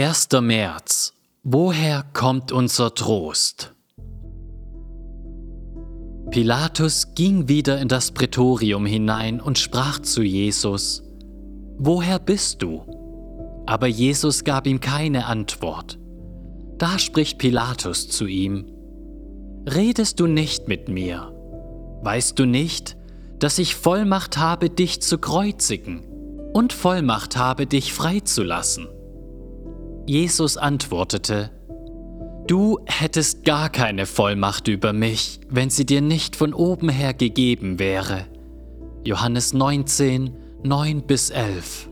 1. März. Woher kommt unser Trost? Pilatus ging wieder in das Prätorium hinein und sprach zu Jesus, Woher bist du? Aber Jesus gab ihm keine Antwort. Da spricht Pilatus zu ihm, Redest du nicht mit mir? Weißt du nicht, dass ich Vollmacht habe, dich zu kreuzigen und Vollmacht habe, dich freizulassen? Jesus antwortete, Du hättest gar keine Vollmacht über mich, wenn sie dir nicht von oben her gegeben wäre. Johannes 19, 9 bis 11.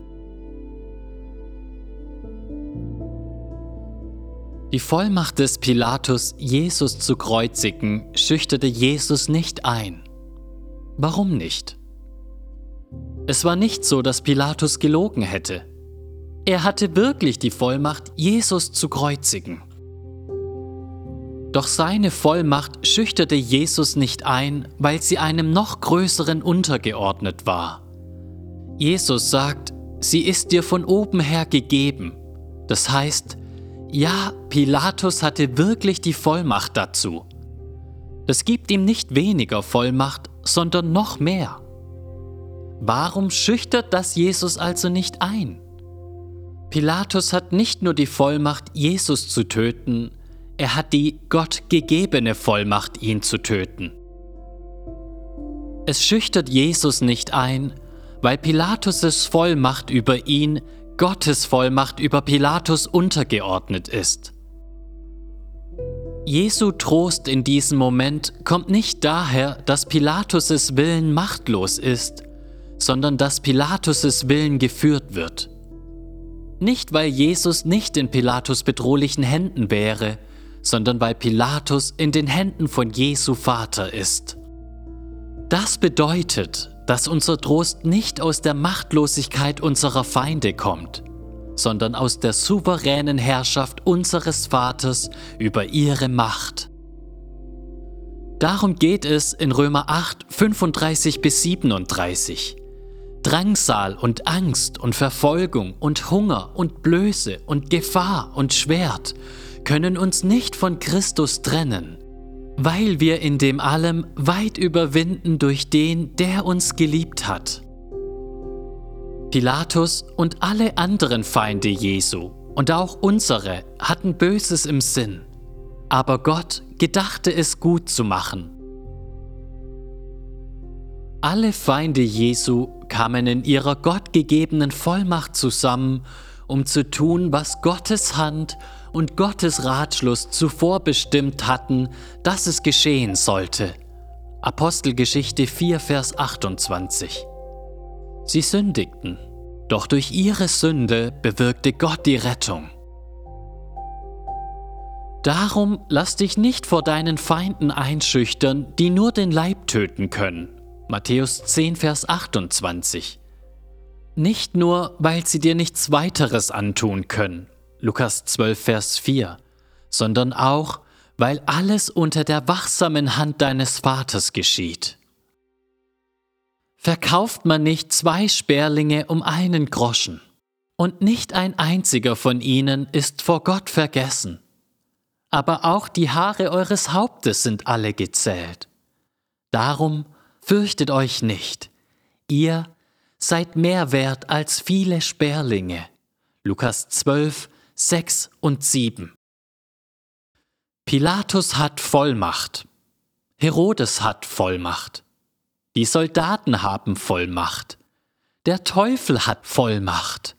Die Vollmacht des Pilatus, Jesus zu kreuzigen, schüchterte Jesus nicht ein. Warum nicht? Es war nicht so, dass Pilatus gelogen hätte. Er hatte wirklich die Vollmacht, Jesus zu kreuzigen. Doch seine Vollmacht schüchterte Jesus nicht ein, weil sie einem noch größeren untergeordnet war. Jesus sagt, sie ist dir von oben her gegeben. Das heißt, ja, Pilatus hatte wirklich die Vollmacht dazu. Das gibt ihm nicht weniger Vollmacht, sondern noch mehr. Warum schüchtert das Jesus also nicht ein? Pilatus hat nicht nur die Vollmacht, Jesus zu töten, er hat die Gott gegebene Vollmacht, ihn zu töten. Es schüchtert Jesus nicht ein, weil Pilatus' Vollmacht über ihn Gottes Vollmacht über Pilatus untergeordnet ist. Jesu Trost in diesem Moment kommt nicht daher, dass Pilatus' Willen machtlos ist, sondern dass Pilatus' Willen geführt wird. Nicht weil Jesus nicht in Pilatus bedrohlichen Händen wäre, sondern weil Pilatus in den Händen von Jesu Vater ist. Das bedeutet, dass unser Trost nicht aus der Machtlosigkeit unserer Feinde kommt, sondern aus der souveränen Herrschaft unseres Vaters über ihre Macht. Darum geht es in Römer 8, 35 bis 37. Drangsal und Angst und Verfolgung und Hunger und Blöße und Gefahr und Schwert können uns nicht von Christus trennen, weil wir in dem allem weit überwinden durch den, der uns geliebt hat. Pilatus und alle anderen Feinde Jesu und auch unsere hatten Böses im Sinn, aber Gott gedachte es gut zu machen alle Feinde Jesu kamen in ihrer gottgegebenen Vollmacht zusammen, um zu tun, was Gottes Hand und Gottes Ratschluss zuvor bestimmt hatten, dass es geschehen sollte. Apostelgeschichte 4, Vers 28. Sie sündigten, doch durch ihre Sünde bewirkte Gott die Rettung. Darum lass dich nicht vor deinen Feinden einschüchtern, die nur den Leib töten können Matthäus 10, Vers 28. Nicht nur, weil sie dir nichts weiteres antun können, Lukas 12, Vers 4, sondern auch, weil alles unter der wachsamen Hand deines Vaters geschieht. Verkauft man nicht zwei Sperlinge um einen Groschen, und nicht ein einziger von ihnen ist vor Gott vergessen. Aber auch die Haare eures Hauptes sind alle gezählt. Darum Fürchtet euch nicht, ihr seid mehr wert als viele Sperlinge. Lukas 12, 6 und 7. Pilatus hat Vollmacht. Herodes hat Vollmacht. Die Soldaten haben Vollmacht. Der Teufel hat Vollmacht.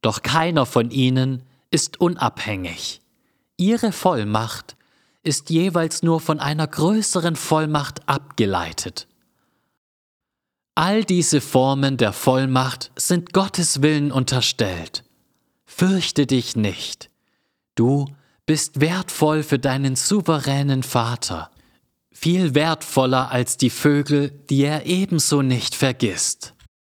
Doch keiner von ihnen ist unabhängig. Ihre Vollmacht ist jeweils nur von einer größeren Vollmacht abgeleitet. All diese Formen der Vollmacht sind Gottes Willen unterstellt. Fürchte dich nicht. Du bist wertvoll für deinen souveränen Vater, viel wertvoller als die Vögel, die er ebenso nicht vergisst.